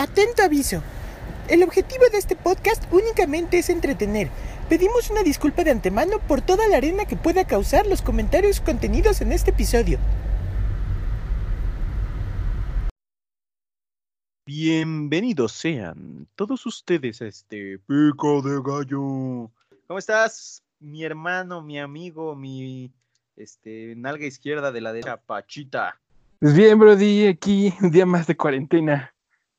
Atento aviso. El objetivo de este podcast únicamente es entretener. Pedimos una disculpa de antemano por toda la arena que pueda causar los comentarios contenidos en este episodio. Bienvenidos sean todos ustedes a este Pico de Gallo. ¿Cómo estás, mi hermano, mi amigo, mi este nalga izquierda de la derecha, Pachita? Pues bien, Brody, aquí un día más de cuarentena.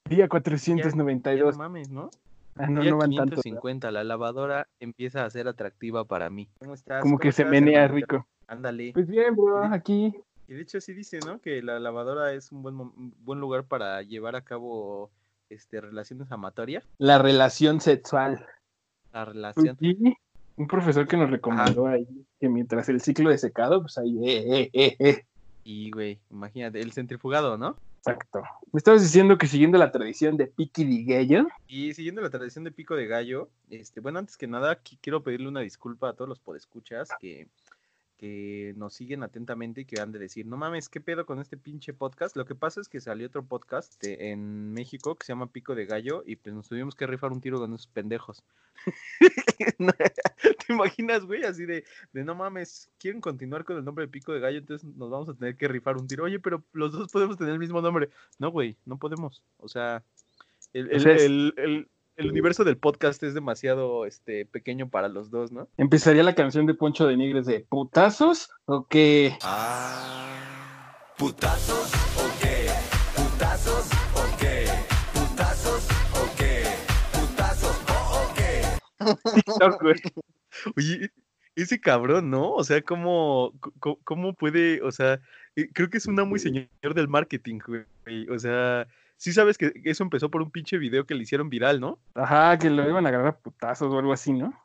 Día Ya 492. no mames, ¿no? Ah, no, Día no van tanto. 550, la lavadora empieza a ser atractiva para mí. ¿Cómo estás? Como ¿Cómo que se menea rico. Ándale. Pues bien, bro, aquí. Y de hecho sí dice, ¿no? Que la lavadora es un buen, un buen lugar para llevar a cabo este, relaciones amatorias. La relación sexual. La Pues relación. sí, un profesor que nos recomendó ahí que mientras el ciclo de secado, pues ahí, eh, eh, eh, eh. Y, güey, imagínate, el centrifugado, ¿no? Exacto. Me estabas diciendo que siguiendo la tradición de Piqui Diguello, Y siguiendo la tradición de pico de gallo, este, bueno, antes que nada, qui- quiero pedirle una disculpa a todos los podescuchas que, que nos siguen atentamente y que han de decir, no mames, ¿qué pedo con este pinche podcast? Lo que pasa es que salió otro podcast de- en México que se llama Pico de Gallo y pues nos tuvimos que rifar un tiro con esos pendejos. ¿Te imaginas, güey? Así de, de no mames, quieren continuar con el nombre de Pico de Gallo, entonces nos vamos a tener que rifar un tiro. Oye, pero los dos podemos tener el mismo nombre. No, güey, no podemos. O sea, el, el- sea, es- el- el- el universo del podcast es demasiado este, pequeño para los dos, ¿no? empezaría la canción de Poncho de Nigres de ¿Putazos o qué? ¿Putazos o qué? ¿Putazos o qué? ¿Putazos o qué? ¿Putazos o qué? Oye, ese cabrón, ¿no? O sea, ¿cómo, cómo, cómo puede, o sea, eh, creo que es una muy señor del marketing, güey. O sea, sí sabes que eso empezó por un pinche video que le hicieron viral, ¿no? Ajá, que lo iban a agarrar a putazos o algo así, ¿no?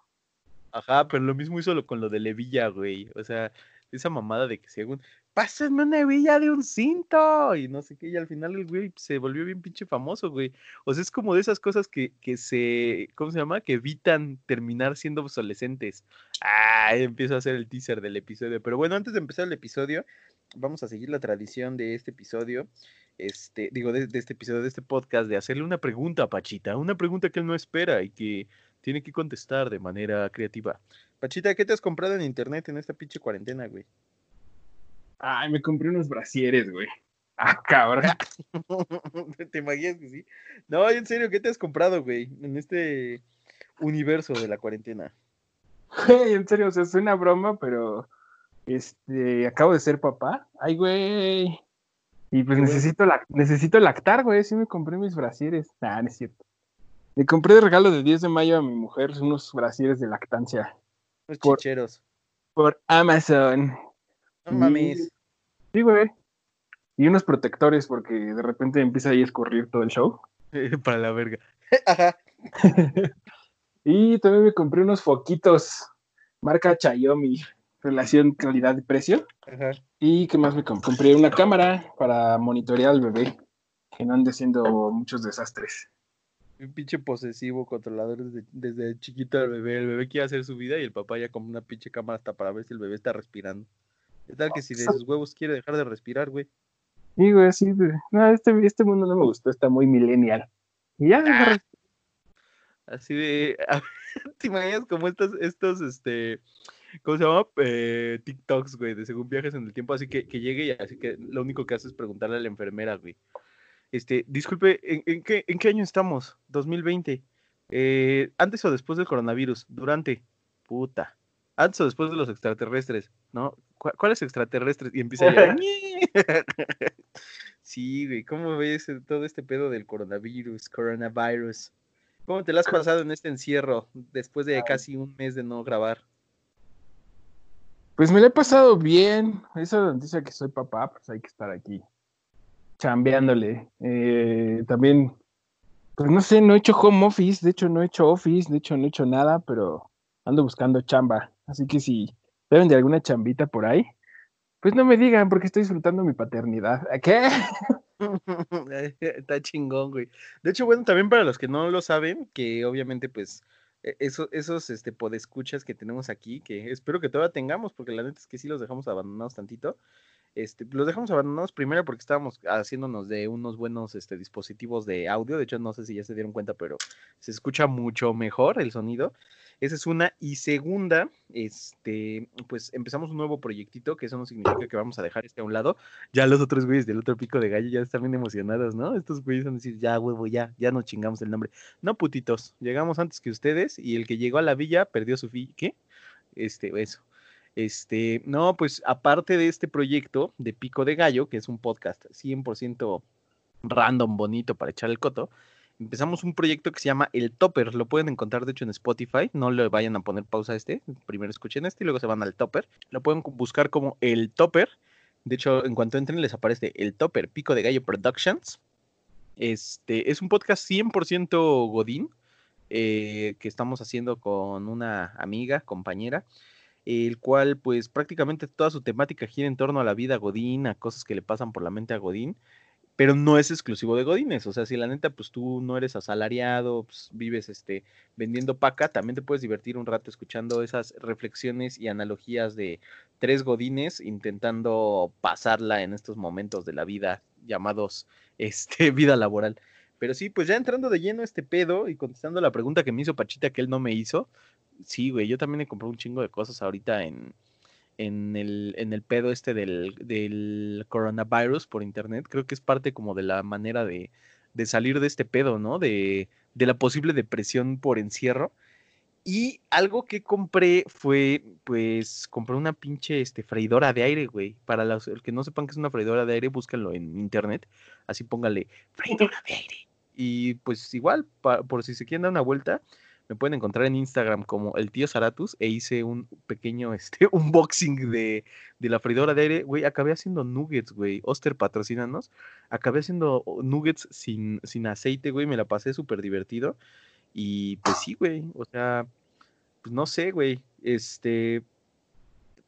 Ajá, pero lo mismo hizo lo- con lo de Levilla, güey. O sea, esa mamada de que según, pásenme una hebilla de un cinto y no sé qué, y al final el güey se volvió bien pinche famoso, güey. O sea, es como de esas cosas que, que se, ¿cómo se llama? Que evitan terminar siendo obsolescentes. Ah, empiezo a hacer el teaser del episodio. Pero bueno, antes de empezar el episodio, vamos a seguir la tradición de este episodio. Este, digo, de, de este episodio, de este podcast, de hacerle una pregunta a Pachita, una pregunta que él no espera y que tiene que contestar de manera creativa. Pachita, ¿qué te has comprado en internet en esta pinche cuarentena, güey? Ay, me compré unos brasieres, güey. Ah, cabrón. ¿Te imaginas que sí? No, en serio, ¿qué te has comprado, güey? En este universo de la cuarentena. En serio, o sea, es una broma, pero este, acabo de ser papá. Ay, güey. Y pues necesito, lac- necesito lactar, güey. Sí me compré mis brasieres. Nah, no es cierto. Le compré de regalo de 10 de mayo a mi mujer unos brasieres de lactancia Unos Por- chicheros. por Amazon. No mames. Sí, güey. Y unos protectores porque de repente empieza ahí a escurrir todo el show. Para la verga. Ajá. Y también me compré unos foquitos, marca Xiaomi, relación calidad-precio. Ajá. ¿Y qué más me compré? Compré una cámara para monitorear al bebé, que no ande haciendo muchos desastres. Un pinche posesivo controlador desde, desde chiquito al bebé. El bebé quiere hacer su vida y el papá ya con una pinche cámara hasta para ver si el bebé está respirando. ¿Qué tal que si de sus huevos quiere dejar de respirar, güey? Y güey, así de, no, este, este mundo no me gustó, está muy millennial. Y ya, agarré- Así de. ¿Te imaginas como estos, estos, este. ¿Cómo se llama? Eh, TikToks, güey, de según viajes en el tiempo. Así que, que llegue y así que lo único que hace es preguntarle a la enfermera, güey. Este, disculpe, ¿en, en qué, ¿en qué año estamos? 2020. Eh, ¿Antes o después del coronavirus? Durante. Puta. ¿Antes o después de los extraterrestres? ¿No? ¿Cu- ¿Cuáles extraterrestres? Y empieza ya. sí, güey, ¿cómo ves todo este pedo del coronavirus? Coronavirus. ¿Cómo te la has pasado en este encierro después de casi un mes de no grabar? Pues me la he pasado bien. Esa noticia que soy papá, pues hay que estar aquí chambeándole. Eh, también, pues no sé, no he hecho home office, de hecho no he hecho office, de hecho no he hecho nada, pero ando buscando chamba. Así que si deben de alguna chambita por ahí, pues no me digan porque estoy disfrutando mi paternidad. ¿A ¿Qué? Está chingón, güey. De hecho, bueno, también para los que no lo saben, que obviamente, pues, e- eso- esos este, podescuchas que tenemos aquí, que espero que todavía tengamos, porque la neta es que sí los dejamos abandonados tantito. Este, los dejamos abandonados primero porque estábamos haciéndonos de unos buenos este, dispositivos de audio. De hecho, no sé si ya se dieron cuenta, pero se escucha mucho mejor el sonido. Esa es una. Y segunda, este, pues empezamos un nuevo proyectito, que eso no significa que vamos a dejar este a un lado. Ya los otros güeyes del otro pico de gallo ya están bien emocionados, ¿no? Estos güeyes van a decir, ya, huevo, ya, ya nos chingamos el nombre. No, putitos, llegamos antes que ustedes y el que llegó a la villa perdió su fi. ¿Qué? Este, eso. Este, no, pues aparte de este proyecto de Pico de Gallo, que es un podcast 100% random, bonito para echar el coto, empezamos un proyecto que se llama El Topper. Lo pueden encontrar, de hecho, en Spotify. No le vayan a poner pausa a este. Primero escuchen este y luego se van al Topper. Lo pueden buscar como El Topper. De hecho, en cuanto entren, les aparece El Topper Pico de Gallo Productions. Este es un podcast 100% Godín eh, que estamos haciendo con una amiga, compañera, el cual pues prácticamente toda su temática gira en torno a la vida Godín, a cosas que le pasan por la mente a Godín, pero no es exclusivo de Godines, o sea, si la neta pues tú no eres asalariado, pues, vives este vendiendo paca, también te puedes divertir un rato escuchando esas reflexiones y analogías de tres Godines intentando pasarla en estos momentos de la vida llamados este vida laboral. Pero sí, pues ya entrando de lleno a este pedo y contestando la pregunta que me hizo Pachita que él no me hizo, sí, güey, yo también he comprado un chingo de cosas ahorita en, en, el, en el pedo este del, del coronavirus por internet. Creo que es parte como de la manera de, de salir de este pedo, ¿no? De, de la posible depresión por encierro. Y algo que compré fue, pues, compré una pinche este, freidora de aire, güey. Para los que no sepan que es una freidora de aire, búsquenlo en internet. Así póngale freidora de aire. Y pues igual, por si se quieren dar una vuelta, me pueden encontrar en Instagram como el tío Zaratus e hice un pequeño este, unboxing de, de la freidora de aire. Güey, acabé haciendo nuggets, güey. Oster, patrocínanos. Acabé haciendo nuggets sin, sin aceite, güey. Me la pasé súper divertido. Y pues sí, güey. O sea, pues no sé, güey. Este.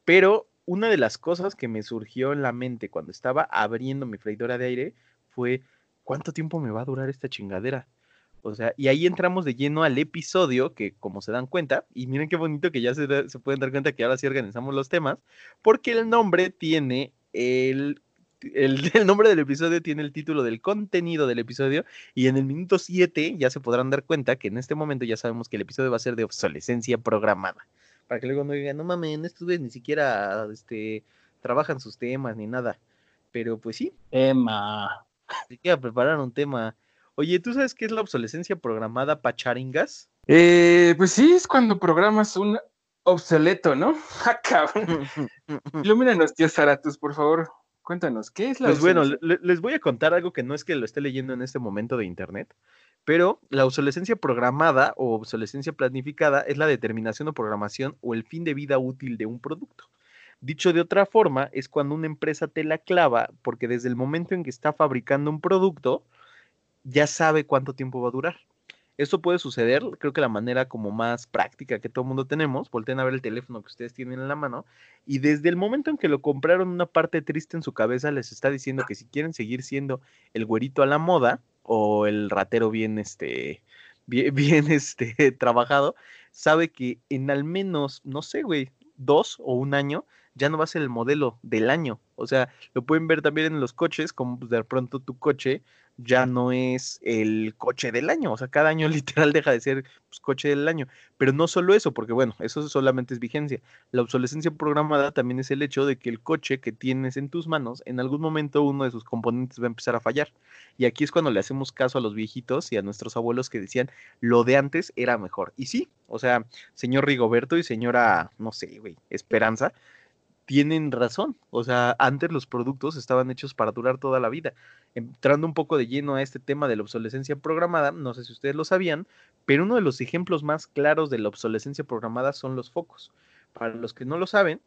Pero una de las cosas que me surgió en la mente cuando estaba abriendo mi freidora de aire fue: ¿cuánto tiempo me va a durar esta chingadera? O sea, y ahí entramos de lleno al episodio que, como se dan cuenta, y miren qué bonito que ya se, da- se pueden dar cuenta que ahora sí organizamos los temas, porque el nombre tiene el, el, el nombre del episodio tiene el título del contenido del episodio, y en el minuto 7 ya se podrán dar cuenta que en este momento ya sabemos que el episodio va a ser de obsolescencia programada. Para que luego no digan, no mames, estos güeyes ni siquiera este, trabajan sus temas ni nada. Pero pues sí, Emma. ni siquiera prepararon un tema. Oye, ¿tú sabes qué es la obsolescencia programada pacharingas? Eh, pues sí, es cuando programas un obsoleto, ¿no? Ah, cabrón. Ilumínanos, tío Zaratus, por favor. Cuéntanos, ¿qué es la Pues bueno, le- les voy a contar algo que no es que lo esté leyendo en este momento de internet, pero la obsolescencia programada o obsolescencia planificada es la determinación o programación o el fin de vida útil de un producto. Dicho de otra forma, es cuando una empresa te la clava porque desde el momento en que está fabricando un producto, ya sabe cuánto tiempo va a durar. Esto puede suceder, creo que la manera como más práctica que todo el mundo tenemos, volteen a ver el teléfono que ustedes tienen en la mano y desde el momento en que lo compraron una parte triste en su cabeza les está diciendo que si quieren seguir siendo el güerito a la moda o el ratero bien este bien, bien este trabajado, sabe que en al menos, no sé, güey, dos o un año ya no va a ser el modelo del año. O sea, lo pueden ver también en los coches, como pues, de pronto tu coche ya no es el coche del año. O sea, cada año literal deja de ser pues, coche del año. Pero no solo eso, porque bueno, eso solamente es vigencia. La obsolescencia programada también es el hecho de que el coche que tienes en tus manos, en algún momento uno de sus componentes va a empezar a fallar. Y aquí es cuando le hacemos caso a los viejitos y a nuestros abuelos que decían, lo de antes era mejor. Y sí, o sea, señor Rigoberto y señora, no sé, Esperanza, tienen razón. O sea, antes los productos estaban hechos para durar toda la vida. Entrando un poco de lleno a este tema de la obsolescencia programada, no sé si ustedes lo sabían, pero uno de los ejemplos más claros de la obsolescencia programada son los focos. Para los que no lo saben,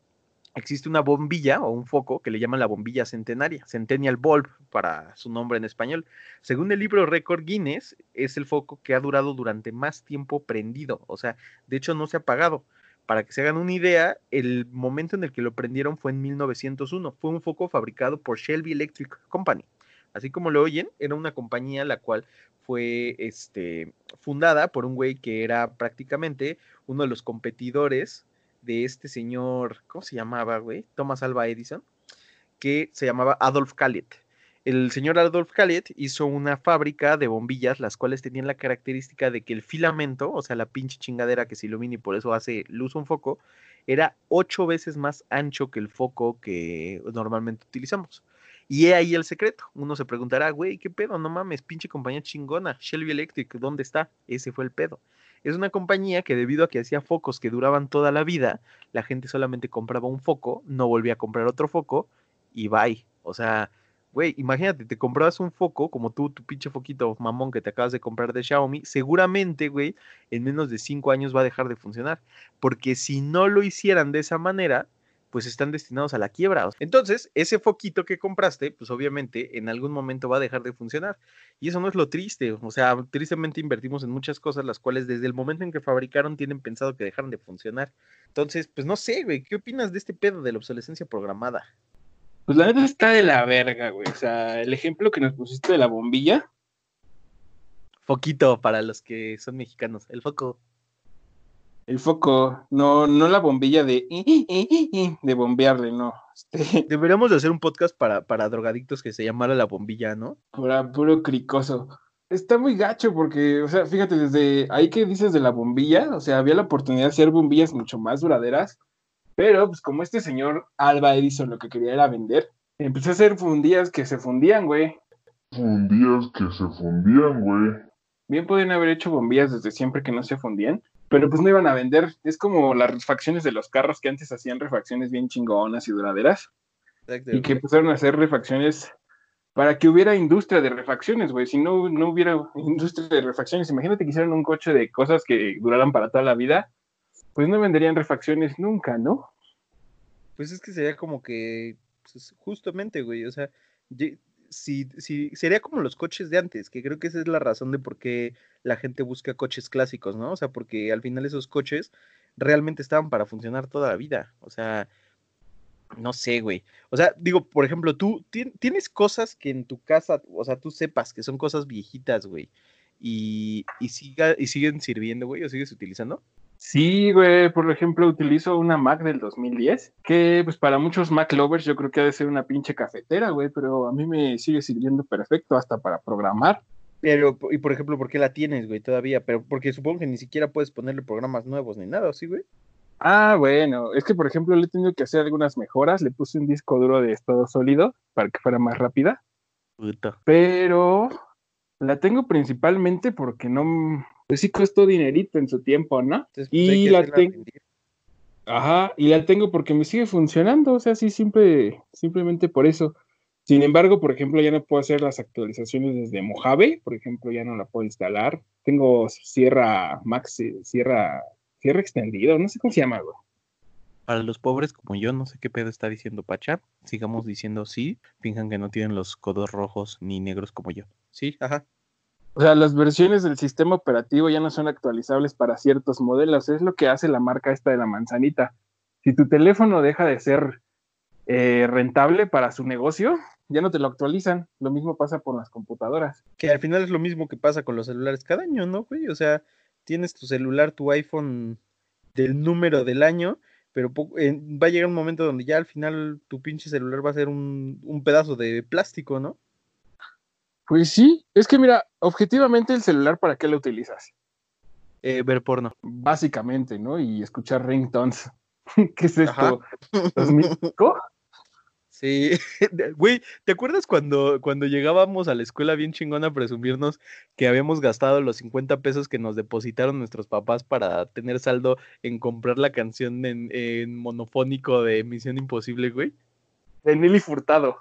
existe una bombilla o un foco que le llaman la bombilla centenaria, Centennial Bulb para su nombre en español. Según el libro Récord Guinness, es el foco que ha durado durante más tiempo prendido, o sea, de hecho no se ha apagado. Para que se hagan una idea, el momento en el que lo prendieron fue en 1901. Fue un foco fabricado por Shelby Electric Company. Así como lo oyen, era una compañía la cual fue este, fundada por un güey que era prácticamente uno de los competidores de este señor, ¿cómo se llamaba, güey? Thomas Alva Edison, que se llamaba Adolf Kallet. El señor Adolf Kallet hizo una fábrica de bombillas, las cuales tenían la característica de que el filamento, o sea, la pinche chingadera que se ilumina y por eso hace luz un foco, era ocho veces más ancho que el foco que normalmente utilizamos. Y he ahí el secreto. Uno se preguntará, güey, ¿qué pedo? No mames, pinche compañía chingona. Shelby Electric, ¿dónde está? Ese fue el pedo. Es una compañía que debido a que hacía focos que duraban toda la vida, la gente solamente compraba un foco, no volvía a comprar otro foco y bye. O sea, güey, imagínate, te comprabas un foco, como tú, tu pinche foquito mamón que te acabas de comprar de Xiaomi, seguramente, güey, en menos de cinco años va a dejar de funcionar. Porque si no lo hicieran de esa manera, pues están destinados a la quiebra. Entonces, ese foquito que compraste, pues obviamente en algún momento va a dejar de funcionar. Y eso no es lo triste. O sea, tristemente invertimos en muchas cosas las cuales desde el momento en que fabricaron tienen pensado que dejaron de funcionar. Entonces, pues no sé, güey, ¿qué opinas de este pedo de la obsolescencia programada? Pues la neta está de la verga, güey. O sea, el ejemplo que nos pusiste de la bombilla, Foquito para los que son mexicanos, el foco. El foco, no, no la bombilla de de bombearle, no. Este, Deberíamos de hacer un podcast para, para drogadictos que se llamara La Bombilla, ¿no? pura- puro cricoso. Está muy gacho porque, o sea, fíjate, desde ahí que dices de la bombilla, o sea, había la oportunidad de hacer bombillas mucho más duraderas, pero pues como este señor Alba Edison lo que quería era vender, empezó a hacer fundillas que se fundían, güey. Fundías que se fundían, güey. Bien podían haber hecho bombillas desde siempre que no se fundían, pero pues no iban a vender. Es como las refacciones de los carros que antes hacían refacciones bien chingonas y duraderas y que empezaron a hacer refacciones para que hubiera industria de refacciones, güey. Si no, no hubiera industria de refacciones, imagínate que hicieran un coche de cosas que duraran para toda la vida, pues no venderían refacciones nunca, ¿no? Pues es que sería como que, pues, justamente, güey, o sea, si, si, sería como los coches de antes, que creo que esa es la razón de por qué la gente busca coches clásicos, ¿no? O sea, porque al final esos coches realmente estaban para funcionar toda la vida, o sea, no sé, güey. O sea, digo, por ejemplo, tú tien- tienes cosas que en tu casa, o sea, tú sepas que son cosas viejitas, güey, y, y, siga, y siguen sirviendo, güey, o sigues utilizando. Sí, güey, por ejemplo, utilizo una Mac del 2010, que pues para muchos Mac lovers yo creo que ha de ser una pinche cafetera, güey, pero a mí me sigue sirviendo perfecto hasta para programar. Pero, y por ejemplo, ¿por qué la tienes, güey, todavía? Pero porque supongo que ni siquiera puedes ponerle programas nuevos ni nada, ¿sí, güey? Ah, bueno, es que por ejemplo le he tenido que hacer algunas mejoras, le puse un disco duro de estado sólido para que fuera más rápida, pero la tengo principalmente porque no, pues sí costó dinerito en su tiempo, ¿no? Entonces, Y la hacerla ten- rendir. Ajá, y la tengo porque me sigue funcionando, o sea, sí, simple, simplemente por eso. Sin embargo, por ejemplo, ya no puedo hacer las actualizaciones desde Mojave, por ejemplo, ya no la puedo instalar. Tengo Sierra Max, Sierra, Sierra extendido, no sé cómo se llama, güey. Para los pobres como yo, no sé qué pedo está diciendo Pacha. Sigamos diciendo sí. Finjan que no tienen los codos rojos ni negros como yo. Sí, ajá. O sea, las versiones del sistema operativo ya no son actualizables para ciertos modelos. Es lo que hace la marca esta de la manzanita. Si tu teléfono deja de ser eh, rentable para su negocio, ya no te lo actualizan. Lo mismo pasa por las computadoras. Que al final es lo mismo que pasa con los celulares cada año, ¿no, güey? O sea, tienes tu celular, tu iPhone del número del año, pero va a llegar un momento donde ya al final tu pinche celular va a ser un, un pedazo de plástico, ¿no? Pues sí, es que mira, objetivamente el celular, ¿para qué lo utilizas? Eh, ver porno. Básicamente, ¿no? Y escuchar ringtones. ¿Qué es esto? Ajá. ¿2005? Sí, güey, ¿te acuerdas cuando, cuando llegábamos a la escuela bien chingón a presumirnos que habíamos gastado los 50 pesos que nos depositaron nuestros papás para tener saldo en comprar la canción en, en monofónico de Misión Imposible, güey? De Nelly Furtado.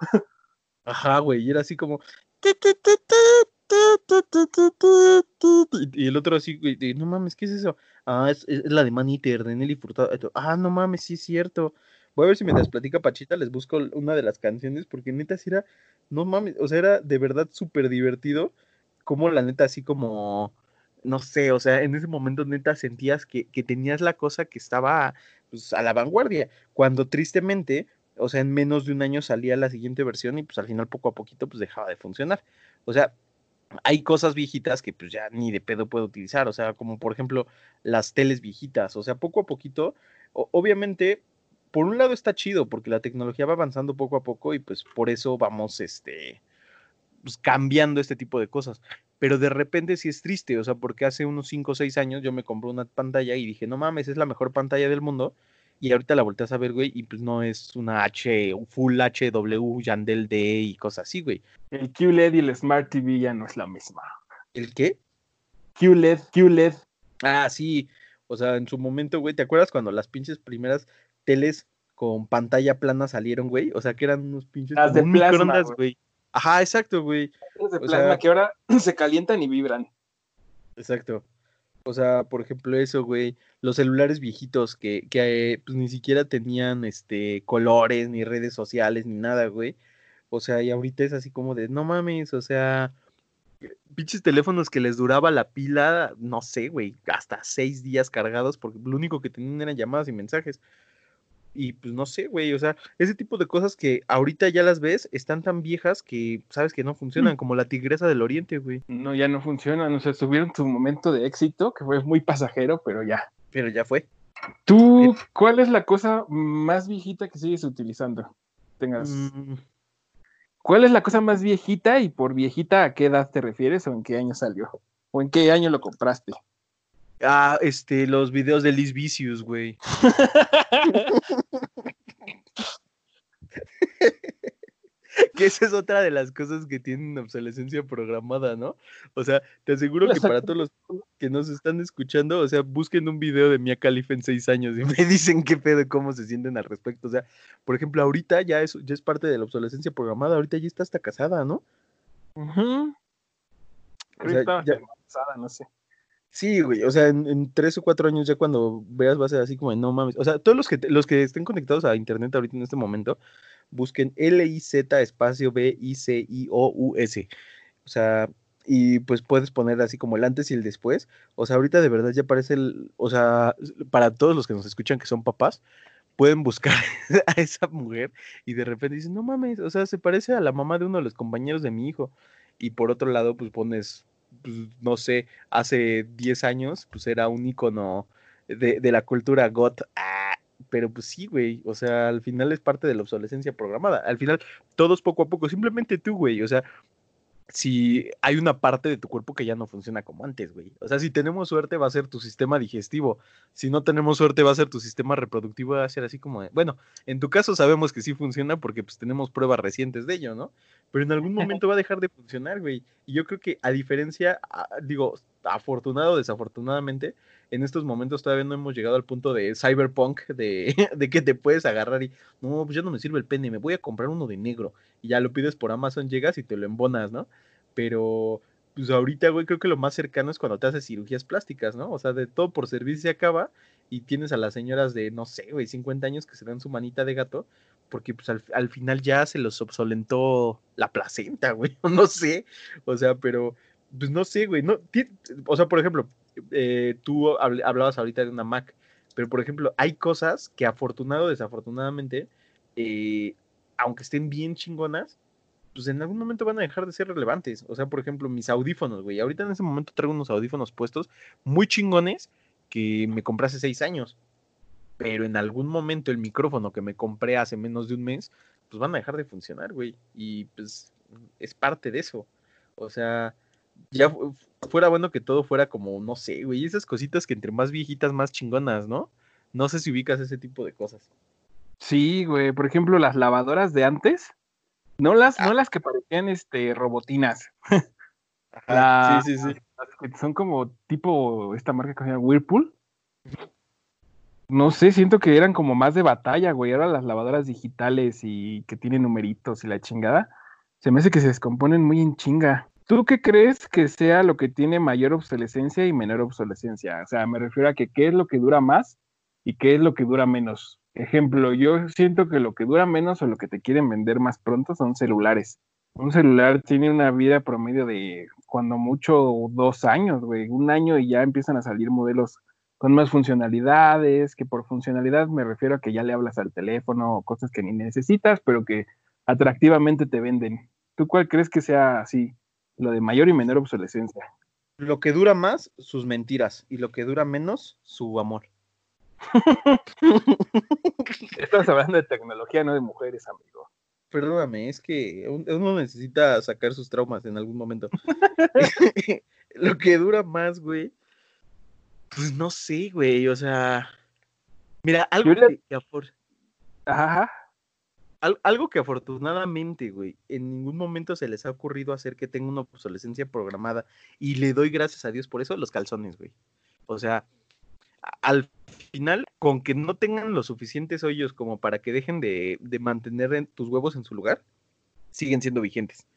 Ajá, güey, y era así como... Y el otro así, no mames, ¿qué es eso? Ah, es, la de Manita, de Nelly Furtado. Ah, no mames, sí es cierto. Voy a ver si me platica Pachita, les busco una de las canciones, porque neta sí era, no mames, o sea, era de verdad súper divertido, como la neta así como, no sé, o sea, en ese momento neta sentías que, que tenías la cosa que estaba pues, a la vanguardia, cuando tristemente o sea, en menos de un año salía la siguiente versión y pues al final poco a poquito pues dejaba de funcionar. O sea, hay cosas viejitas que pues ya ni de pedo puedo utilizar, o sea, como por ejemplo las teles viejitas, o sea, poco a poquito, obviamente por un lado está chido porque la tecnología va avanzando poco a poco y pues por eso vamos, este, pues, cambiando este tipo de cosas. Pero de repente sí es triste, o sea, porque hace unos 5 o 6 años yo me compré una pantalla y dije, no mames, es la mejor pantalla del mundo. Y ahorita la volteas a ver, güey, y pues no es una H, un Full HW, Yandel D y cosas así, güey. El QLED y el Smart TV ya no es la misma. ¿El qué? QLED, QLED. Ah, sí. O sea, en su momento, güey, ¿te acuerdas cuando las pinches primeras teles con pantalla plana salieron, güey? O sea, que eran unos pinches Las de plasma, güey. güey. Ajá, exacto, güey. Los de O plasma sea- que ahora se calientan y vibran. Exacto. O sea, por ejemplo, eso, güey. Los celulares viejitos que, que eh, pues, ni siquiera tenían este colores, ni redes sociales, ni nada, güey. O sea, y ahorita es así como de, no mames, o sea, pinches teléfonos que les duraba la pila, no sé, güey, hasta seis días cargados, porque lo único que tenían eran llamadas y mensajes. Y pues no sé, güey, o sea, ese tipo de cosas que ahorita ya las ves, están tan viejas que sabes que no funcionan, como la tigresa del oriente, güey. No, ya no funcionan. O sea, tuvieron su momento de éxito, que fue muy pasajero, pero ya. Pero ya fue. ¿Tú cuál es la cosa más viejita que sigues utilizando? Tengas. Mm, ¿Cuál es la cosa más viejita y por viejita a qué edad te refieres o en qué año salió? ¿O en qué año lo compraste? Ah, este, los videos de Liz Vicious, güey. que esa es otra de las cosas que tienen obsolescencia programada, ¿no? O sea, te aseguro que para todos los que nos están escuchando, o sea, busquen un video de Mia Khalifa en seis años y me dicen qué pedo, cómo se sienten al respecto. O sea, por ejemplo, ahorita ya es, ya es parte de la obsolescencia programada, ahorita ya está hasta casada, ¿no? O sea, que estaba ya- embarazada, no sé. Sí, güey, o sea, en, tres o cuatro años ya cuando veas va a ser así como, no mames, o sea, todos los que, los que estén conectados a internet ahorita en este momento, busquen L-I-Z espacio B-I-C-I-O-U-S, o sea, y pues puedes poner así como el antes y el después, o sea, ahorita de verdad ya parece el, o sea, para todos los que nos escuchan que son papás, pueden buscar a esa mujer y de repente dicen, no mames, o sea, se parece a la mamá de uno de los compañeros de mi hijo, y por otro lado, pues pones, pues, no sé, hace 10 años, pues era un icono de, de la cultura goth. Ah, pero pues sí, güey. O sea, al final es parte de la obsolescencia programada. Al final, todos poco a poco, simplemente tú, güey. O sea, si hay una parte de tu cuerpo que ya no funciona como antes, güey. O sea, si tenemos suerte, va a ser tu sistema digestivo. Si no tenemos suerte, va a ser tu sistema reproductivo. Va a ser así como de- Bueno, en tu caso sabemos que sí funciona porque pues tenemos pruebas recientes de ello, ¿no? Pero en algún momento va a dejar de funcionar, güey. Y yo creo que a diferencia, a- digo, afortunado o desafortunadamente, en estos momentos todavía no hemos llegado al punto de cyberpunk, de, de que te puedes agarrar y, no, pues ya no me sirve el pene, me voy a comprar uno de negro. Y ya lo pides por Amazon, llegas y te lo embonas, ¿no? Pero, pues ahorita, güey, creo que lo más cercano es cuando te haces cirugías plásticas, ¿no? O sea, de todo por servicio se acaba y tienes a las señoras de, no sé, güey, 50 años que se dan su manita de gato porque pues al, al final ya se los obsolentó la placenta, güey, no sé, o sea, pero, pues no sé, güey, no, o sea, por ejemplo, eh, tú habl- hablabas ahorita de una Mac, pero por ejemplo, hay cosas que afortunado o desafortunadamente, eh, aunque estén bien chingonas, pues en algún momento van a dejar de ser relevantes, o sea, por ejemplo, mis audífonos, güey, ahorita en ese momento traigo unos audífonos puestos muy chingones que me compré hace seis años, pero en algún momento el micrófono que me compré hace menos de un mes, pues van a dejar de funcionar, güey. Y pues es parte de eso. O sea, ya fu- fuera bueno que todo fuera como, no sé, güey, esas cositas que entre más viejitas, más chingonas, ¿no? No sé si ubicas ese tipo de cosas. Sí, güey. Por ejemplo, las lavadoras de antes. No las, Ah. no las que parecían este robotinas. Ajá, La- sí, sí, sí. Las que son como tipo esta marca que se llama Whirlpool. No sé, siento que eran como más de batalla, güey. Ahora las lavadoras digitales y que tienen numeritos y la chingada. Se me hace que se descomponen muy en chinga. ¿Tú qué crees que sea lo que tiene mayor obsolescencia y menor obsolescencia? O sea, me refiero a que qué es lo que dura más y qué es lo que dura menos. Ejemplo, yo siento que lo que dura menos o lo que te quieren vender más pronto son celulares. Un celular tiene una vida promedio de cuando mucho dos años, güey. Un año y ya empiezan a salir modelos con más funcionalidades, que por funcionalidad me refiero a que ya le hablas al teléfono o cosas que ni necesitas, pero que atractivamente te venden. ¿Tú cuál crees que sea así, lo de mayor y menor obsolescencia? Lo que dura más, sus mentiras. Y lo que dura menos, su amor. Estamos hablando de tecnología, no de mujeres, amigo. Perdóname, es que un- uno necesita sacar sus traumas en algún momento. Lo que dura más, güey. Pues no sé, güey. O sea. Mira, algo que, Ajá. Al- algo que afortunadamente, güey, en ningún momento se les ha ocurrido hacer que tenga una obsolescencia programada. Y le doy gracias a Dios por eso, los calzones, güey. O sea, al final, con que no tengan los suficientes hoyos como para que dejen de, de mantener en- tus huevos en su lugar, siguen siendo vigentes.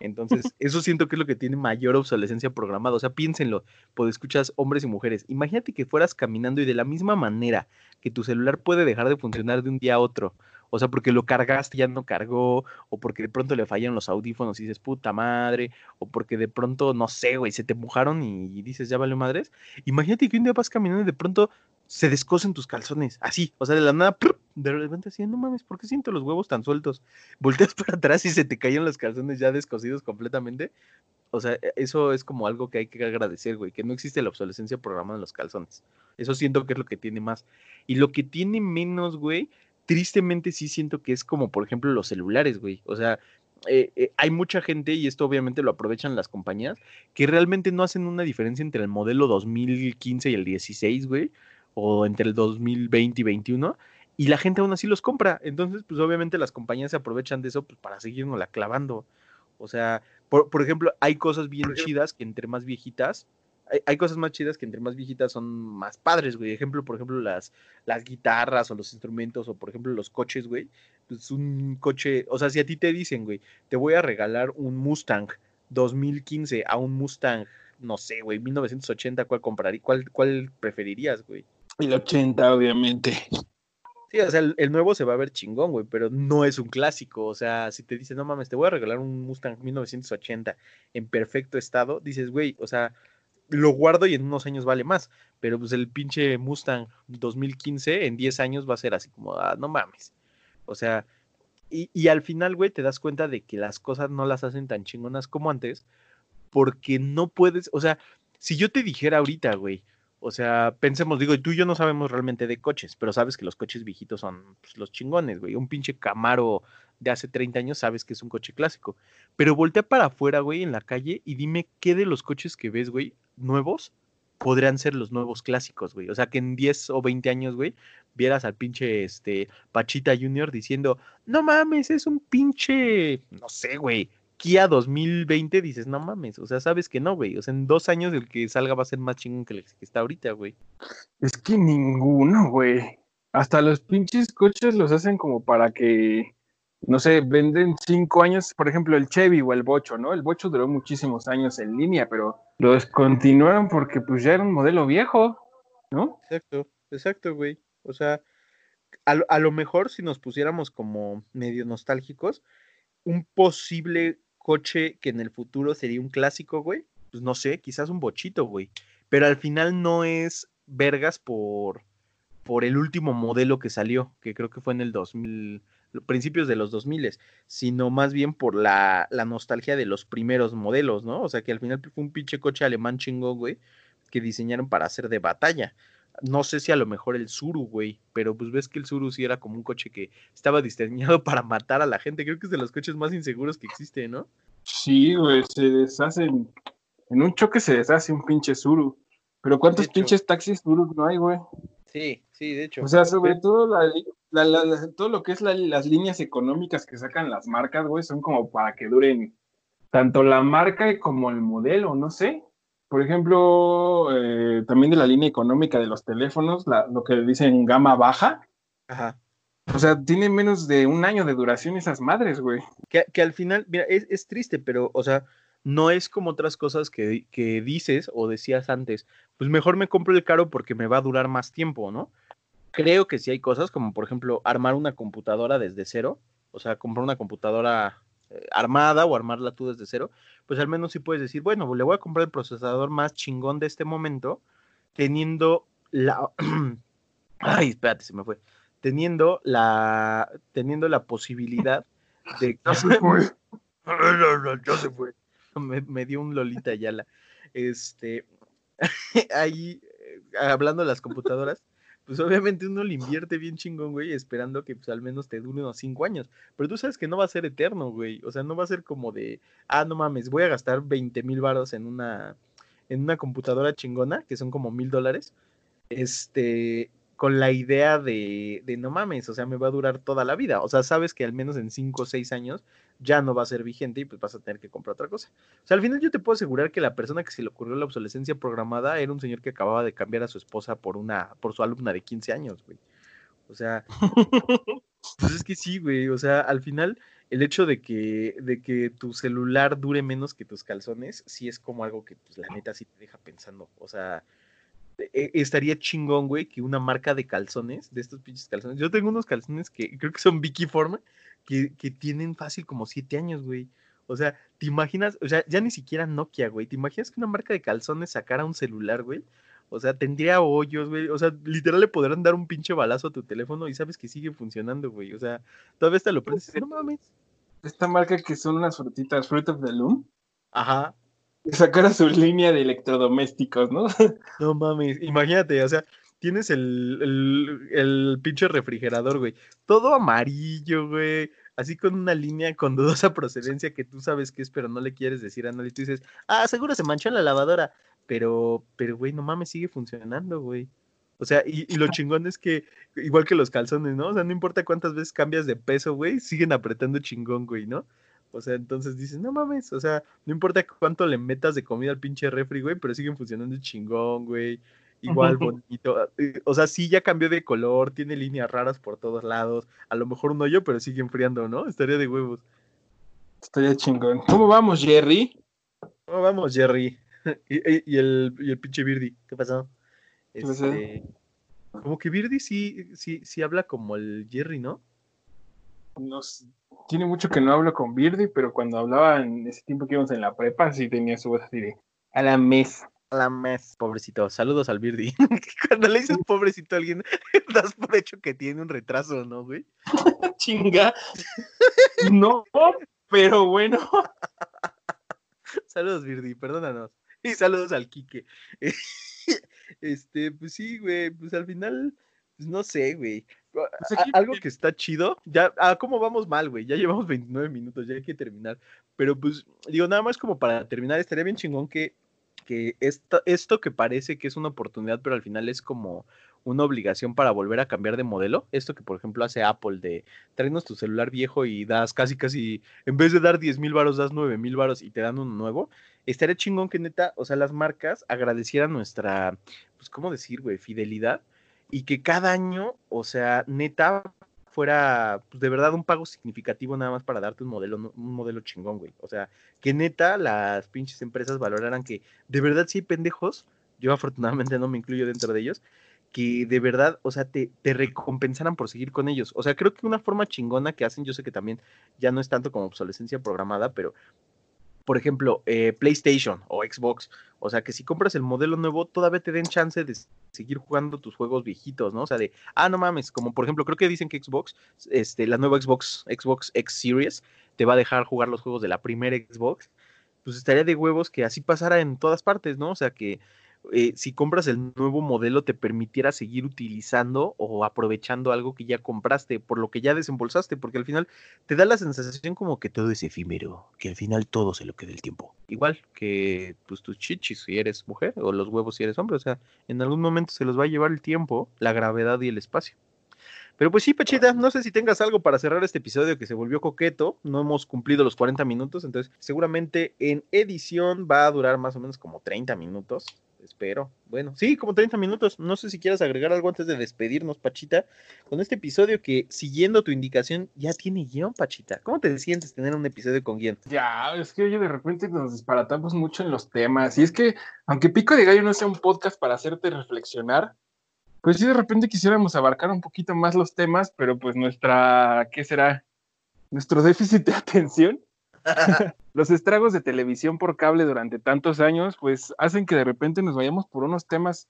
Entonces, eso siento que es lo que tiene mayor obsolescencia programada. O sea, piénsenlo, pues escuchas hombres y mujeres. Imagínate que fueras caminando y de la misma manera que tu celular puede dejar de funcionar de un día a otro. O sea, porque lo cargaste, ya no cargó, o porque de pronto le fallaron los audífonos y dices, puta madre, o porque de pronto, no sé, güey, se te mojaron y dices, ya valió madres. Imagínate que un día vas caminando y de pronto se descosen tus calzones, así, o sea, de la nada, de repente así, no mames, ¿por qué siento los huevos tan sueltos? Volteas para atrás y se te caen los calzones ya descosidos completamente. O sea, e- eso es como algo que hay que agradecer, güey, que no existe la obsolescencia programada en los calzones. Eso siento que es lo que tiene más. Y lo que tiene menos, güey, tristemente sí siento que es como, por ejemplo, los celulares, güey. O sea, eh, eh, hay mucha gente, y esto obviamente lo aprovechan las compañías, que realmente no hacen una diferencia entre el modelo 2015 y el 16, güey, o entre el 2020 y 21, y la gente aún así los compra. Entonces, pues obviamente las compañías se aprovechan de eso pues, para seguirnos la clavando. O sea, por, por ejemplo, hay cosas bien chidas que entre más viejitas, hay, hay cosas más chidas que entre más viejitas son más padres, güey. Ejemplo, por ejemplo, las, las guitarras o los instrumentos o por ejemplo los coches, güey. Pues un coche, o sea, si a ti te dicen, güey, te voy a regalar un Mustang 2015 a un Mustang, no sé, güey, 1980, ¿cuál comprarías? ¿Cuál, cuál preferirías, güey? El 80, obviamente. Sí, o sea, el, el nuevo se va a ver chingón, güey, pero no es un clásico. O sea, si te dicen, no mames, te voy a regalar un Mustang 1980 en perfecto estado, dices, güey, o sea, lo guardo y en unos años vale más. Pero pues el pinche Mustang 2015 en 10 años va a ser así como, ah, no mames. O sea, y, y al final, güey, te das cuenta de que las cosas no las hacen tan chingonas como antes, porque no puedes, o sea, si yo te dijera ahorita, güey, o sea, pensemos, digo, tú y yo no sabemos realmente de coches, pero sabes que los coches viejitos son pues, los chingones, güey. Un pinche Camaro de hace 30 años sabes que es un coche clásico. Pero voltea para afuera, güey, en la calle y dime qué de los coches que ves, güey, nuevos, podrían ser los nuevos clásicos, güey. O sea, que en 10 o 20 años, güey, vieras al pinche, este, Pachita Junior diciendo, no mames, es un pinche, no sé, güey, Kia 2020, dices, no mames, o sea, sabes que no, güey. O sea, en dos años el que salga va a ser más chingón que el que está ahorita, güey. Es que ninguno, güey. Hasta los pinches coches los hacen como para que, no sé, venden cinco años, por ejemplo, el Chevy o el Bocho, ¿no? El Bocho duró muchísimos años en línea, pero lo descontinuaron porque pues ya era un modelo viejo, ¿no? Exacto, exacto, güey. O sea, a, lo- a lo mejor si nos pusiéramos como medio nostálgicos, un posible coche que en el futuro sería un clásico, güey, pues no sé, quizás un bochito, güey. Pero al final no es vergas por, por el último modelo que salió, que creo que fue en el 2000, lo- principios de los 2000, sino más bien por la, la nostalgia de los primeros modelos, ¿no? O sea, que al final fue un pinche coche alemán chingón, güey, que diseñaron para hacer de batalla. No sé si a lo mejor el Zuru, güey, pero pues ves que el Zuru sí era como un coche que estaba diseñado para matar a la gente. Creo que es de los coches más inseguros que existe, ¿no? Sí, güey, se deshacen. En un choque se deshace un pinche Zuru. Pero ¿cuántos pinches taxis Zuru no hay, güey? Sí, sí, de hecho. O sea, sobre todo la, la- la- la- todo lo que es la- las líneas económicas que sacan las marcas, güey, son como para que duren tanto la marca como el modelo, no sé. Por ejemplo, eh, también de la línea económica de los teléfonos, la- lo que dicen gama baja, Ajá. o sea, tiene menos de un año de duración esas madres, güey. Que, que al final, mira, es, es triste, pero, o sea, no es como otras cosas que, que dices o decías antes, pues mejor me compro el caro porque me va a durar más tiempo, ¿no? Creo que sí hay cosas como, por ejemplo, armar una computadora desde cero, o sea, comprar una computadora armada o armarla tú desde cero, pues al menos sí puedes decir, bueno, le voy a comprar el procesador más chingón de este momento, teniendo la... Ay, espérate, se me fue. Teniendo la, teniendo la posibilidad de Ya se fue. ya se fue. Me, me dio un Lolita Yala. Este, ahí, eh, hablando de las computadoras, pues obviamente uno le invierte bien chingón, güey, esperando que pues al menos te dure unos cinco años. Pero tú sabes que no va a ser eterno, güey. O sea, no va a ser como de, ah, no mames, voy a gastar 20 mil varos en una, en una computadora chingona, que son como mil dólares. Este, con la idea de, de no mames, o sea, me va a durar toda la vida. O sea, sabes que al menos en cinco o seis años ya no va a ser vigente y pues vas a tener que comprar otra cosa. O sea, al final yo te puedo asegurar que la persona que se le ocurrió la obsolescencia programada era un señor que acababa de cambiar a su esposa por una, por su alumna de 15 años, güey. O sea, pues es que sí, güey. O sea, al final, el hecho de que, de que tu celular dure menos que tus calzones, sí es como algo que, pues, la neta sí te deja pensando. O sea, estaría chingón, güey, que una marca de calzones, de estos pinches calzones. Yo tengo unos calzones que creo que son Vicky Forma, que, que tienen fácil como siete años, güey. O sea, ¿te imaginas? O sea, ya ni siquiera Nokia, güey. ¿Te imaginas que una marca de calzones sacara un celular, güey? O sea, tendría hoyos, güey. O sea, literal le podrán dar un pinche balazo a tu teléfono y sabes que sigue funcionando, güey. O sea, todavía te lo prendes no mames. Esta marca que son unas frutitas, Fruit of the Loom, Ajá. Sacara su línea de electrodomésticos, ¿no? No mames, imagínate, o sea, tienes el, el, el pinche refrigerador, güey, todo amarillo, güey, así con una línea con dudosa procedencia que tú sabes que es, pero no le quieres decir a nadie. Tú dices, ah, seguro se manchó en la lavadora, pero, pero, güey, no mames, sigue funcionando, güey. O sea, y, y lo chingón es que, igual que los calzones, ¿no? O sea, no importa cuántas veces cambias de peso, güey, siguen apretando chingón, güey, ¿no? O sea, entonces dices, no mames, o sea, no importa cuánto le metas de comida al pinche refri, güey, pero siguen funcionando chingón, güey. Igual bonito. eh, O sea, sí ya cambió de color, tiene líneas raras por todos lados. A lo mejor un hoyo, pero sigue enfriando, ¿no? Estaría de huevos. Estaría chingón. ¿Cómo vamos, Jerry? ¿Cómo vamos, Jerry? y, el, y el pinche Birdy, ¿qué pasó? Este, como que Birdy sí, sí, sí habla como el Jerry, ¿no? No sé, tiene mucho que no hablo con Birdie, pero cuando hablaba en ese tiempo que íbamos en la prepa, sí tenía su voz así de a la mes. A la mes. Pobrecito, saludos al Birdy. Cuando le dices pobrecito a alguien, das por hecho que tiene un retraso, ¿no, güey? Chinga. No, pero bueno. Saludos, Birdi, perdónanos. Y saludos al Quique. Este, pues sí, güey, pues al final, no sé, güey. Aquí- Algo que está chido, ya, ah, ¿cómo vamos mal, güey? Ya llevamos 29 minutos, ya hay que terminar. Pero pues, digo, nada más como para terminar, estaría bien chingón que, que esto, esto que parece que es una oportunidad, pero al final es como una obligación para volver a cambiar de modelo. Esto que, por ejemplo, hace Apple de tráenos tu celular viejo y das casi, casi, en vez de dar 10 mil varos, das 9 mil varos y te dan uno nuevo. Estaría chingón que neta, o sea, las marcas agradecieran nuestra, pues, ¿cómo decir, güey? Fidelidad y que cada año, o sea, neta, fuera pues, de verdad un pago significativo nada más para darte un modelo, un modelo chingón, güey. O sea, que neta las pinches empresas valoraran que de verdad sí hay pendejos, yo afortunadamente no me incluyo dentro de ellos, que de verdad, o sea, te, te recompensaran por seguir con ellos. O sea, creo que una forma chingona que hacen, yo sé que también ya no es tanto como obsolescencia programada, pero por ejemplo, eh, PlayStation o Xbox, o sea, que si compras el modelo nuevo, todavía te den chance de seguir jugando tus juegos viejitos, ¿no? O sea, de, ah, no mames, como por ejemplo, creo que dicen que Xbox, este, la nueva Xbox, Xbox X Series, te va a dejar jugar los juegos de la primera Xbox, pues estaría de huevos que así pasara en todas partes, ¿no? O sea, que eh, si compras el nuevo modelo te permitiera seguir utilizando o aprovechando algo que ya compraste, por lo que ya desembolsaste, porque al final te da la sensación como que todo es efímero, que al final todo se lo queda el tiempo. Igual que pues tus chichis si eres mujer o los huevos si eres hombre, o sea, en algún momento se los va a llevar el tiempo, la gravedad y el espacio. Pero pues sí, Pachita, no sé si tengas algo para cerrar este episodio que se volvió coqueto. No hemos cumplido los 40 minutos, entonces seguramente en edición va a durar más o menos como 30 minutos. Espero. Bueno, sí, como 30 minutos. No sé si quieras agregar algo antes de despedirnos, Pachita, con este episodio que, siguiendo tu indicación, ya tiene guion, Pachita. ¿Cómo te sientes tener un episodio con guion? Ya, es que oye, de repente nos disparatamos mucho en los temas. Y es que, aunque Pico de Gallo no sea un podcast para hacerte reflexionar, pues sí, de repente quisiéramos abarcar un poquito más los temas, pero pues nuestra, ¿qué será? Nuestro déficit de atención. los estragos de televisión por cable durante tantos años, pues hacen que de repente nos vayamos por unos temas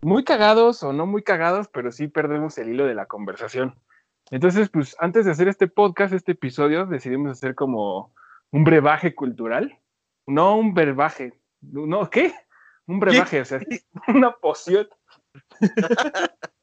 muy cagados o no muy cagados, pero sí perdemos el hilo de la conversación. Entonces, pues antes de hacer este podcast, este episodio, decidimos hacer como un brebaje cultural. No un brebaje. No, ¿qué? Un brebaje, o sea, una poción.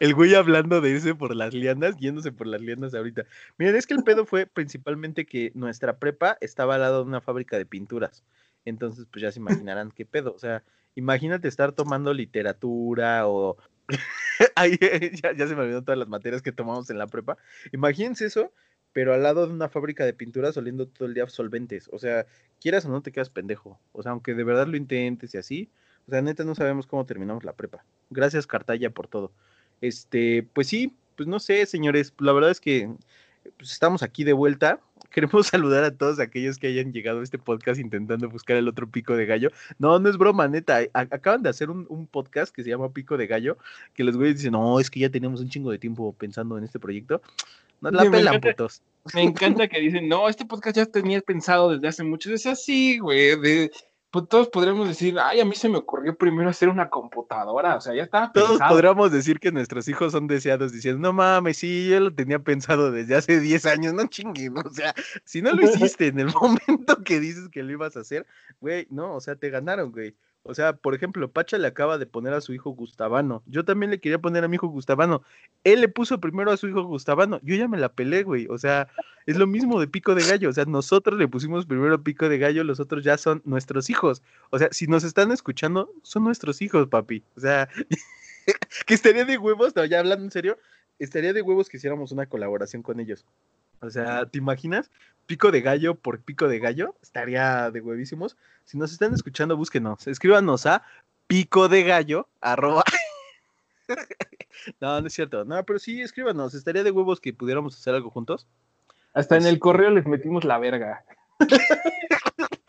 El güey hablando de ese por las lianas, yéndose por las lianas ahorita. Miren, es que el pedo fue principalmente que nuestra prepa estaba al lado de una fábrica de pinturas. Entonces, pues ya se imaginarán qué pedo. O sea, imagínate estar tomando literatura o. Ay, ya, ya se me olvidó todas las materias que tomamos en la prepa. Imagínense eso, pero al lado de una fábrica de pinturas oliendo todo el día solventes. O sea, quieras o no te quedas pendejo. O sea, aunque de verdad lo intentes y así. O sea, neta no sabemos cómo terminamos la prepa. Gracias, Cartaya, por todo. Este, pues sí, pues no sé, señores. La verdad es que pues estamos aquí de vuelta. Queremos saludar a todos aquellos que hayan llegado a este podcast intentando buscar el otro pico de gallo. No, no es broma, neta. Acaban de hacer un, un podcast que se llama Pico de Gallo, que los güeyes dicen, no, es que ya teníamos un chingo de tiempo pensando en este proyecto. Nos la Sí, pelan, encanta. putos. Me encanta que dicen, no, este podcast ya tenía pensado desde hace mucho. Es así, güey. de- pues todos podríamos decir, ay, a mí se me ocurrió primero hacer una computadora. O sea, ya estaba Todos pensado. podríamos decir que nuestros hijos son deseados diciendo, no mames, sí, yo lo tenía pensado desde hace 10 años, no chinguen, o sea, si no lo hiciste en el momento que dices que lo ibas a hacer, güey, no, o sea, te ganaron, güey. O sea, por ejemplo, Pacha le acaba de poner a su hijo Gustavano. Yo también le quería poner a mi hijo Gustavano. Él le puso primero a su hijo Gustavano. Yo ya me la pelé, güey. O sea, es lo mismo de Pico de Gallo. O sea, nosotros le pusimos primero Pico de Gallo, los otros ya son nuestros hijos. O sea, si nos están escuchando, son nuestros hijos, papi. O sea, que estaría de huevos, ya hablando en serio, estaría de huevos que hiciéramos una colaboración con ellos. O sea, ¿te imaginas? Pico de gallo por pico de gallo, estaría de huevísimos. Si nos están escuchando, búsquenos, escríbanos a pico de gallo, arroba. no, no es cierto, no, pero sí, escríbanos, estaría de huevos que pudiéramos hacer algo juntos. Hasta en el correo les metimos la verga.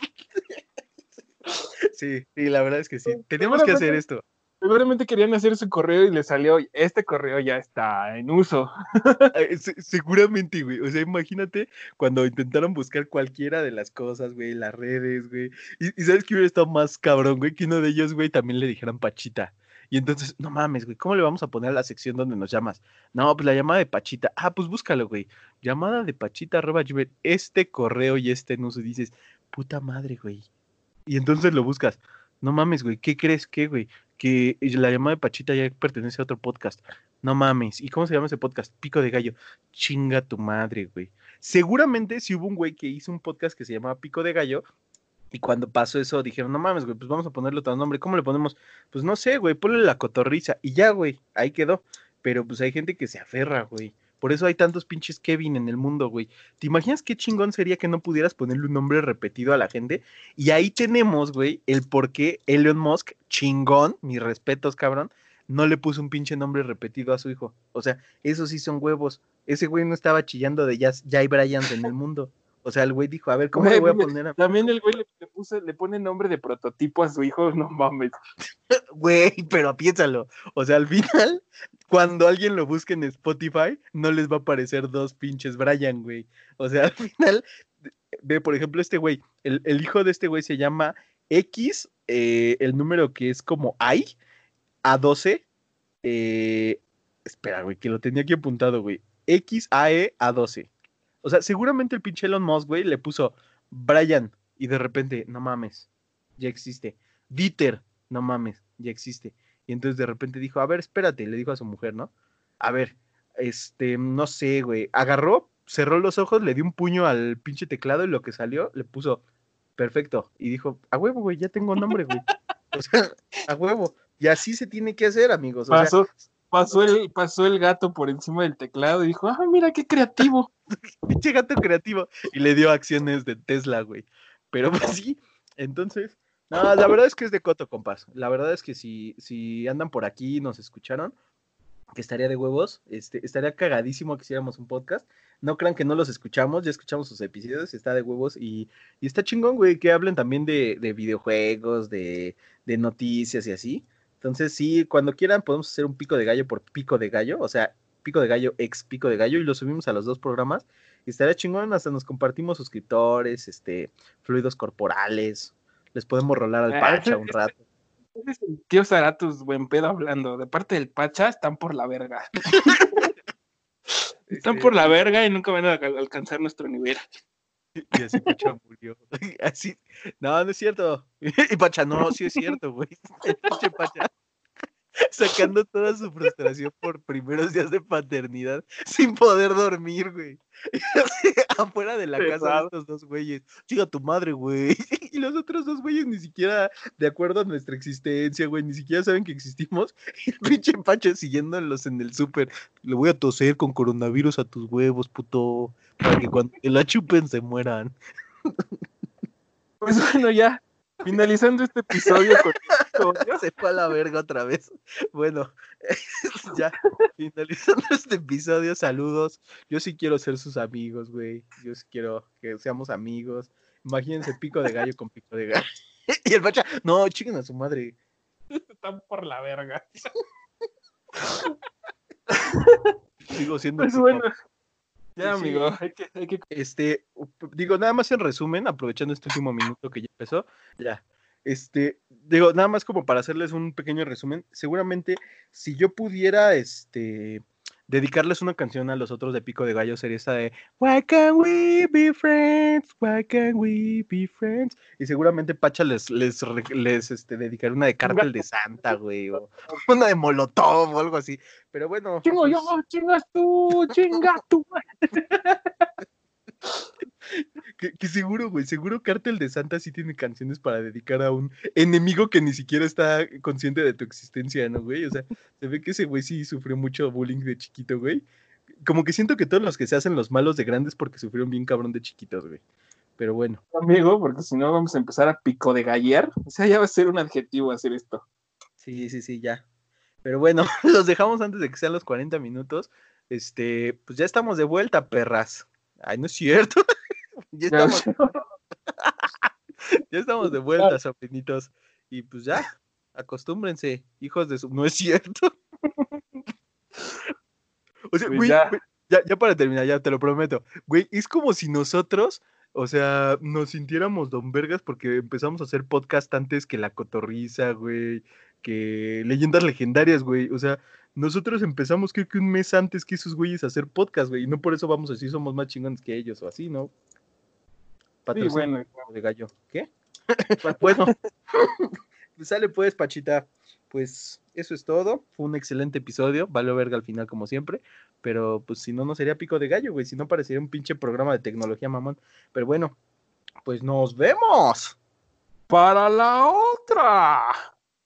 Sí, sí, la verdad es que sí. Tenemos que hacer esto. Seguramente querían hacer su correo y les salió, este correo ya está en uso. Se- Seguramente, güey. O sea, imagínate cuando intentaron buscar cualquiera de las cosas, güey, las redes, güey. Y, sabes que hubiera estado más cabrón, güey, que uno de ellos, güey, también le dijeran Pachita. Y entonces, no mames, güey, ¿cómo le vamos a poner a la sección donde nos llamas? No, pues la llamada de Pachita. Ah, pues búscalo, güey. Llamada de Pachita, arroba. Este correo y este en uso. Y dices, puta madre, güey. Y entonces lo buscas. No mames, güey, ¿qué crees que, güey? Que la llamada de Pachita ya pertenece a otro podcast. No mames. ¿Y cómo se llama ese podcast? Pico de gallo. Chinga tu madre, güey. Seguramente si hubo un güey que hizo un podcast que se llamaba Pico de Gallo. Y cuando pasó eso dijeron, no mames, güey, pues vamos a ponerle otro nombre. ¿Cómo le ponemos? Pues no sé, güey, ponle la cotorriza. Y ya, güey, ahí quedó. Pero pues hay gente que se aferra, güey. Por eso hay tantos pinches Kevin en el mundo, güey. ¿Te imaginas qué chingón sería que no pudieras ponerle un nombre repetido a la gente? Y ahí tenemos, güey, el por qué Elon Musk, chingón, mis respetos, cabrón, no le puso un pinche nombre repetido a su hijo. O sea, esos sí son huevos. Ese güey no estaba chillando de ya, ya hay Bryant en el mundo. O sea, el güey dijo, a ver, ¿cómo le voy a Güey, poner a... También el güey le, le puso- le pone nombre de prototipo a su hijo, no mames. Güey, pero piénsalo. O sea, al final, cuando alguien lo busque en Spotify, no les va a aparecer dos pinches Brian, güey. O sea, al final, ve, por ejemplo, este güey, el, el hijo de este güey se llama X, eh, el número que es como I, A12. eh, espera, güey, que lo tenía aquí apuntado, güey. X, A, E, A12. O sea, seguramente el pinche Elon Musk, güey, le puso Brian y de repente, no mames, ya existe. Dieter, no mames, ya existe. Y entonces de repente dijo, a ver, espérate, le dijo a su mujer, ¿no? A ver, este, no sé, güey. Agarró, cerró los ojos, le dio un puño al pinche teclado y lo que salió le puso perfecto. Y dijo, a huevo, güey, ya tengo nombre, güey. O sea, a huevo. Y así se tiene que hacer, amigos. O sea, Pasó, el, pasó el gato por encima del teclado y dijo, ah, mira qué creativo. pinche gato creativo. Y le dio acciones de Tesla, güey. Pero pues sí, entonces, no, la verdad es que es de coto, compas. La verdad es que si, si andan por aquí y nos escucharon, que estaría de huevos, este, estaría cagadísimo que hiciéramos un podcast. No crean que no los escuchamos, ya escuchamos sus episodios, está de huevos y, y está chingón, güey, que hablen también de, de videojuegos, de, de noticias y así. Entonces, sí, cuando quieran podemos hacer un pico de gallo por pico de gallo, o sea, pico de gallo ex pico de gallo y lo subimos a los dos programas. Y estaría chingón, hasta nos compartimos suscriptores, este, fluidos corporales, les podemos rolar al Ah, pacha un rato. Ese es el Tío Zaratus, buen pedo hablando. De parte del Pacha, están por la verga. Están por la verga y nunca van a al- alcanzar nuestro nivel. Y así Pacha murió. Así, no, no es cierto. Y Pacha, no, sí es cierto, güey. El Pacha. sacando toda su frustración por primeros días de paternidad sin poder dormir, güey. Afuera de la casa de estos dos güeyes. Chica tu madre, güey. Y los otros dos güeyes ni siquiera, de acuerdo a nuestra existencia, güey, ni siquiera saben que existimos. Y el pinche Pacho siguiéndolos en el súper. Le voy a toser con coronavirus a tus huevos, puto. Para que cuando te la chupen se mueran. Pues bueno, ya. Finalizando este episodio con esto, Se fue a la verga otra vez. Bueno, ya, finalizando este episodio, saludos. Yo sí quiero ser sus amigos, güey. Yo sí quiero que seamos amigos. Imagínense pico de gallo con pico de gallo. Y el bacha, no, chiquen a su madre. están por la verga. Sigo siendo. Pues bueno. papá. Ya, Sí. amigo, hay que, hay que Este, digo, nada más en resumen, aprovechando este último minuto que ya empezó, ya. Este, digo, nada más como para hacerles un pequeño resumen, seguramente si yo pudiera, este, dedicarles una canción a los otros de Pico de Gallo sería esta de Why can't we be friends? Why can't we be friends? Y seguramente Pacha les, les, les este, dedicaré una de Cártel de Santa, güey, o una de Molotov o algo así. Pero bueno. Chingo pues, yo, chingas tú, chinga tú. Que, que seguro, güey, seguro Cártel de Santa sí tiene canciones para dedicar a un enemigo que ni siquiera está consciente de tu existencia, ¿no, güey? O sea, se ve que ese güey sí sufrió mucho bullying de chiquito, güey. Como que siento que todos los que se hacen los malos de grandes porque sufrieron bien cabrón de chiquitos, güey. Pero bueno, Amigo, porque si no vamos a empezar a pico de gallear. O sea, ya va a ser un adjetivo hacer esto. sí, sí, sí, ya. Pero bueno, los dejamos antes de que sean los 40 minutos. Este, pues ya estamos de vuelta, perras. Ay, no es cierto. ya estamos Ya estamos de vuelta, sobrinitos. Y pues ya, acostúmbrense, hijos de su. No es cierto. O sea, Pues güey, ya. güey, ya, ya para terminar, ya te lo prometo. Güey, es como si nosotros, o sea, nos sintiéramos don vergas porque empezamos a hacer podcast antes que La Cotorriza, güey, que Leyendas Legendarias, güey. O sea, nosotros empezamos creo que un mes antes que esos güeyes a hacer podcast, güey. Y no por eso vamos a decir somos más chingones que ellos o así, ¿no? Sí, Patrocinio bueno, de gallo. ¿Qué? bueno, pues sale pues, Pachita. Pues eso es todo. Fue un excelente episodio. Vale verga al final, como siempre. Pero pues si no, no sería pico de gallo, güey. Si no, parecería un pinche programa de tecnología, mamón. Pero bueno, pues nos vemos. para la otra.